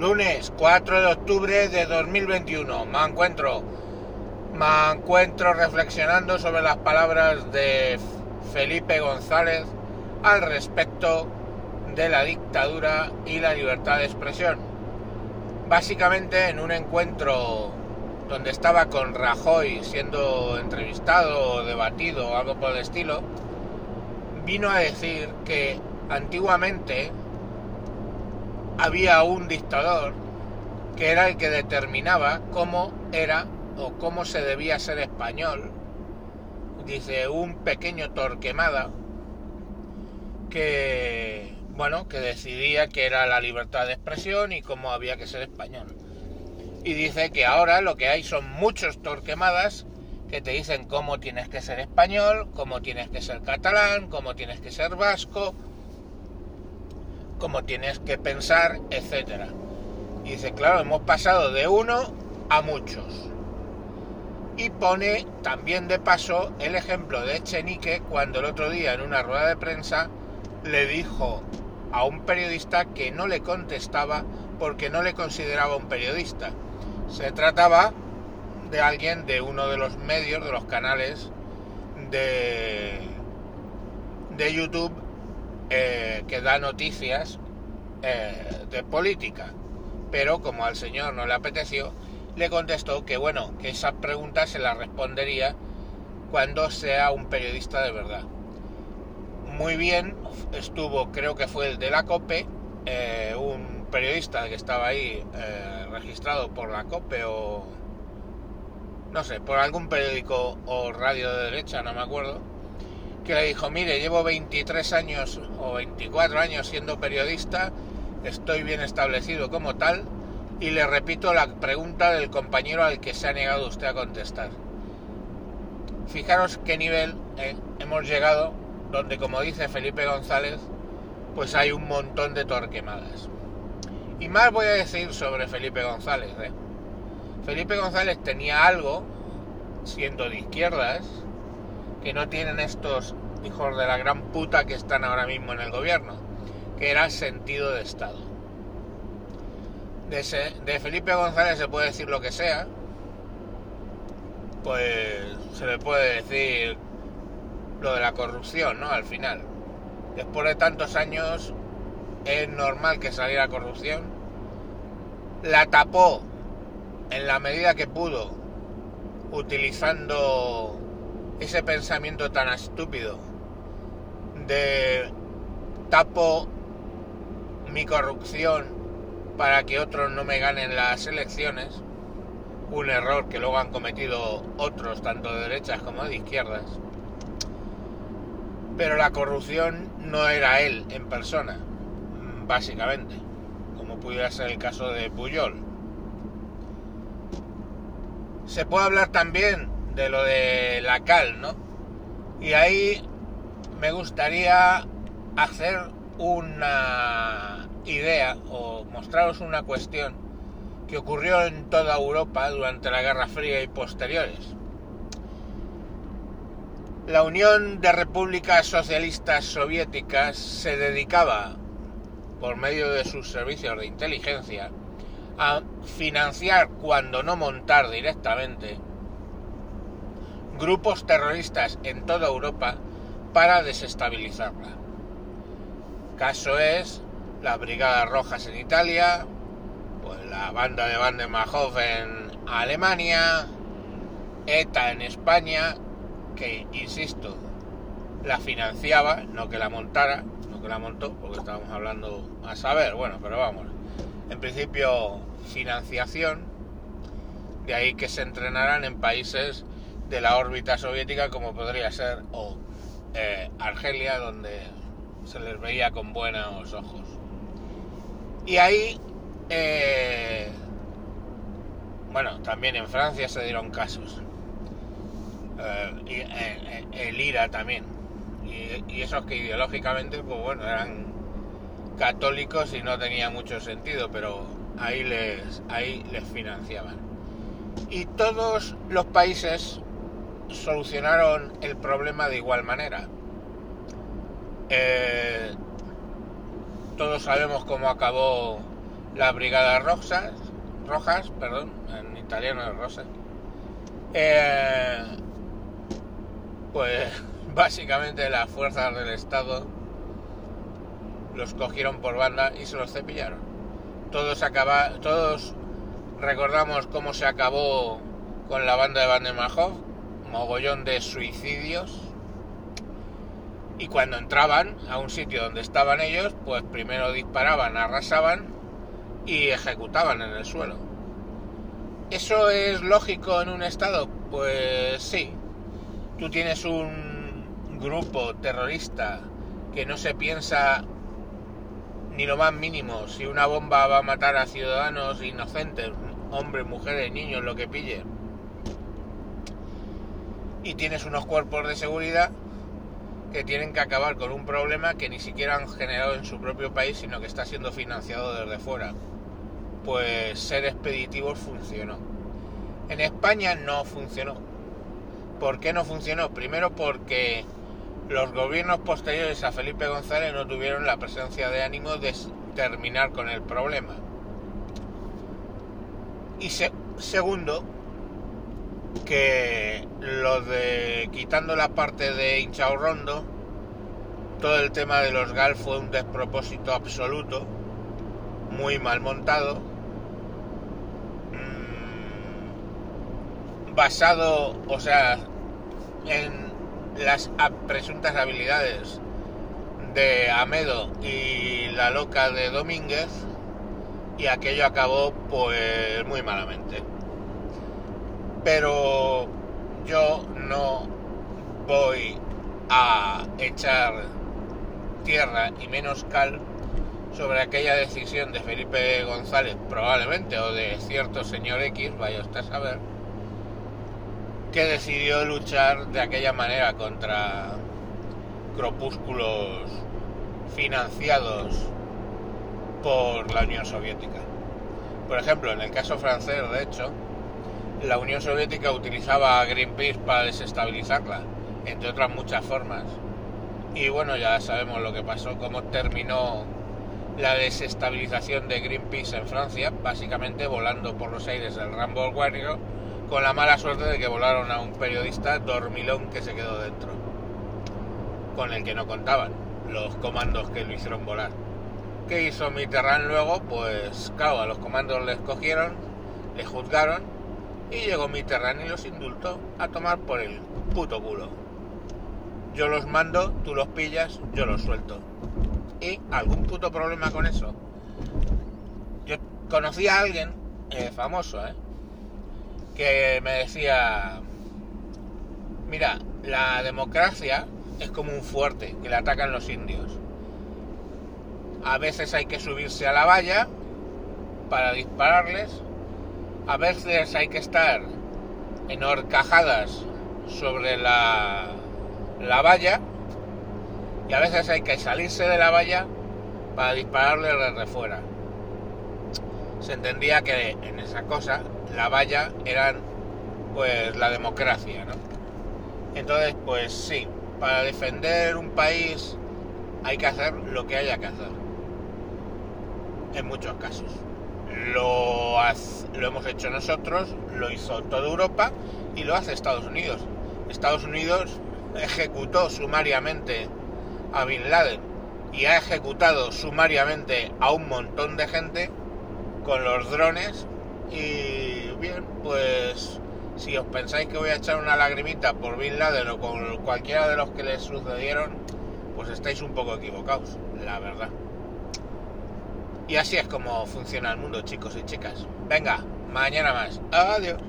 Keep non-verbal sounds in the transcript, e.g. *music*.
Lunes 4 de octubre de 2021. Me encuentro, me encuentro reflexionando sobre las palabras de Felipe González al respecto de la dictadura y la libertad de expresión. Básicamente en un encuentro donde estaba con Rajoy siendo entrevistado o debatido o algo por el estilo, vino a decir que antiguamente había un dictador que era el que determinaba cómo era o cómo se debía ser español. Dice un pequeño torquemada que, bueno, que decidía que era la libertad de expresión y cómo había que ser español. Y dice que ahora lo que hay son muchos torquemadas que te dicen cómo tienes que ser español, cómo tienes que ser catalán, cómo tienes que ser vasco, cómo tienes que pensar, etcétera. Y dice, claro, hemos pasado de uno a muchos. Y pone también de paso el ejemplo de Echenique cuando el otro día en una rueda de prensa le dijo a un periodista que no le contestaba porque no le consideraba un periodista. Se trataba de alguien de uno de los medios, de los canales de, de YouTube eh, que da noticias eh, de política. Pero como al señor no le apeteció, le contestó que bueno, que esa pregunta se la respondería cuando sea un periodista de verdad. Muy bien, estuvo, creo que fue el de la COPE, eh, un periodista que estaba ahí registrado por la COPE o no sé, por algún periódico o radio de derecha, no me acuerdo, que le dijo, mire, llevo 23 años o 24 años siendo periodista, estoy bien establecido como tal, y le repito la pregunta del compañero al que se ha negado usted a contestar. Fijaros qué nivel eh, hemos llegado, donde como dice Felipe González, pues hay un montón de torquemadas. Y más voy a decir sobre Felipe González. Eh. Felipe González tenía algo, siendo de izquierdas, que no tienen estos hijos de la gran puta que están ahora mismo en el gobierno, que era sentido de Estado. De, Felipe González se puede decir lo que sea, pues se le puede decir lo de la corrupción, ¿no? Al final. Después de tantos años es normal que saliera corrupción. La tapó en la medida que pudo, utilizando ese pensamiento tan estúpido de tapo mi corrupción para que otros no me ganen las elecciones, un error que luego han cometido otros, tanto de derechas como de izquierdas. Pero la corrupción no era él en persona, básicamente, como pudiera ser el caso de Puyol. Se puede hablar también de lo de la cal, ¿no? Y ahí me gustaría hacer una idea o mostraros una cuestión que ocurrió en toda Europa durante la Guerra Fría y posteriores. La Unión de Repúblicas Socialistas Soviéticas se dedicaba, por medio de sus servicios de inteligencia, a financiar, cuando no montar directamente, grupos terroristas en toda Europa para desestabilizarla. Caso es las Brigadas Rojas en Italia, pues la banda de Vandenmachov en Alemania, ETA en España, que insisto, la financiaba, no que la montara, no que la montó, porque estábamos hablando a saber, bueno, pero vamos, en principio financiación, de ahí que se entrenaran en países de la órbita soviética como podría ser o eh, Argelia donde se les veía con buenos ojos. Y ahí eh, bueno también en Francia se dieron casos. Eh, y, el IRA también. Y, y, esos que ideológicamente pues bueno eran católicos y no tenía mucho sentido pero ahí les ahí les financiaban. Y todos los países solucionaron el problema de igual manera. Eh, todos sabemos cómo acabó las brigadas rojas, rojas, perdón, en italiano es rosa, eh, pues *laughs* básicamente las fuerzas del Estado los cogieron por banda y se los cepillaron. Todos todos recordamos cómo se acabó con la banda de Vandermajov, mogollón de suicidios. Y cuando entraban a un sitio donde estaban ellos, pues primero disparaban, arrasaban y ejecutaban en el suelo. ¿Eso es lógico en un estado? Pues sí. Tú tienes un grupo terrorista que no se piensa ni lo más mínimo si una bomba va a matar a ciudadanos inocentes, hombres, mujeres, niños, lo que pille. Y tienes unos cuerpos de seguridad que tienen que acabar con un problema que ni siquiera han generado en su propio país, sino que está siendo financiado desde fuera. Pues ser expeditivos funcionó. En España no funcionó. ¿Por qué no funcionó? Primero porque los gobiernos posteriores a Felipe González no tuvieron la presencia de ánimo de terminar con el problema. Y segundo, que lo de quitando la parte de hinchao rondo, todo el tema de los GAL fue un despropósito absoluto, muy mal montado, mmm, basado, o sea, en las presuntas habilidades de Amedo y la loca de Domínguez y aquello acabó pues muy malamente. Pero yo no voy a echar tierra y menos cal sobre aquella decisión de Felipe González probablemente o de cierto señor X, vaya usted a saber, que decidió luchar de aquella manera contra grupúsculos financiados por la Unión Soviética. Por ejemplo, en el caso francés, de hecho, la Unión Soviética utilizaba a Greenpeace para desestabilizarla, entre otras muchas formas. Y bueno, ya sabemos lo que pasó, cómo terminó la desestabilización de Greenpeace en Francia, básicamente volando por los aires del Rambo Warrior con la mala suerte de que volaron a un periodista dormilón que se quedó dentro, con el que no contaban los comandos que lo hicieron volar. ¿Qué hizo Mitterrand luego? Pues claro, a los comandos les cogieron, les juzgaron y llegó Mitterrand y los indultó a tomar por el puto culo. Yo los mando, tú los pillas, yo los suelto. ¿Y algún puto problema con eso? Yo conocí a alguien eh, famoso, ¿eh? que me decía, mira, la democracia es como un fuerte que le atacan los indios. A veces hay que subirse a la valla para dispararles, a veces hay que estar en horcajadas sobre la, la valla y a veces hay que salirse de la valla para dispararles desde fuera. Se entendía que en esa cosa la valla eran pues la democracia, ¿no? Entonces, pues sí, para defender un país hay que hacer lo que haya que hacer. En muchos casos. Lo, lo hemos hecho nosotros, lo hizo toda Europa y lo hace Estados Unidos. Estados Unidos ejecutó sumariamente a Bin Laden y ha ejecutado sumariamente a un montón de gente con los drones y bien, pues si os pensáis que voy a echar una lagrimita por Bin Laden o con cualquiera de los que les sucedieron, pues estáis un poco equivocados, la verdad. Y así es como funciona el mundo, chicos y chicas. Venga, mañana más. Adiós.